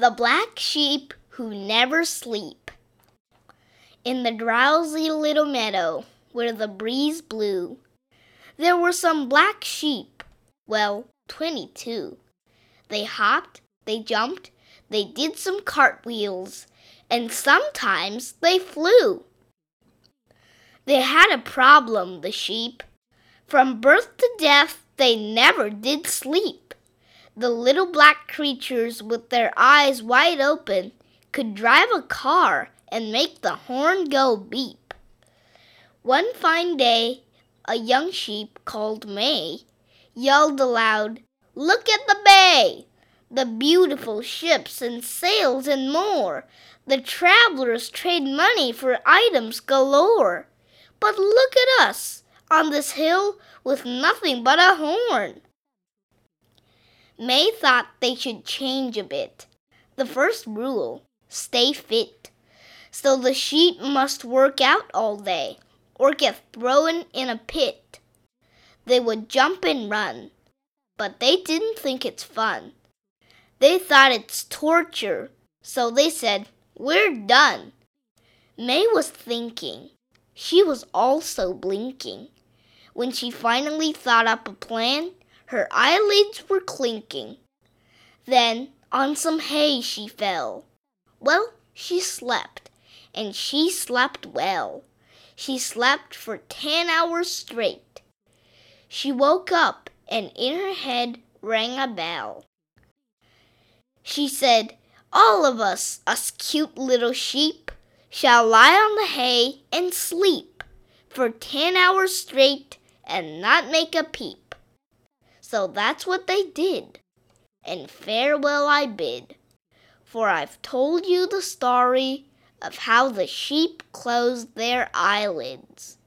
The Black Sheep Who Never Sleep. In the drowsy little meadow where the breeze blew, there were some black sheep, well, twenty two. They hopped, they jumped, they did some cartwheels, and sometimes they flew. They had a problem, the sheep. From birth to death, they never did sleep. The little black creatures with their eyes wide open could drive a car and make the horn go beep. One fine day, a young sheep called May yelled aloud, Look at the bay! The beautiful ships and sails and more. The travelers trade money for items galore. But look at us on this hill with nothing but a horn. May thought they should change a bit. The first rule stay fit. So the sheep must work out all day or get thrown in a pit. They would jump and run, but they didn't think it's fun. They thought it's torture, so they said, We're done. May was thinking. She was also blinking. When she finally thought up a plan, her eyelids were clinking. Then on some hay she fell. Well, she slept, and she slept well. She slept for ten hours straight. She woke up, and in her head rang a bell. She said, All of us, us cute little sheep, shall lie on the hay and sleep for ten hours straight and not make a peep. So that's what they did. And farewell I bid, for I've told you the story of how the sheep closed their eyelids.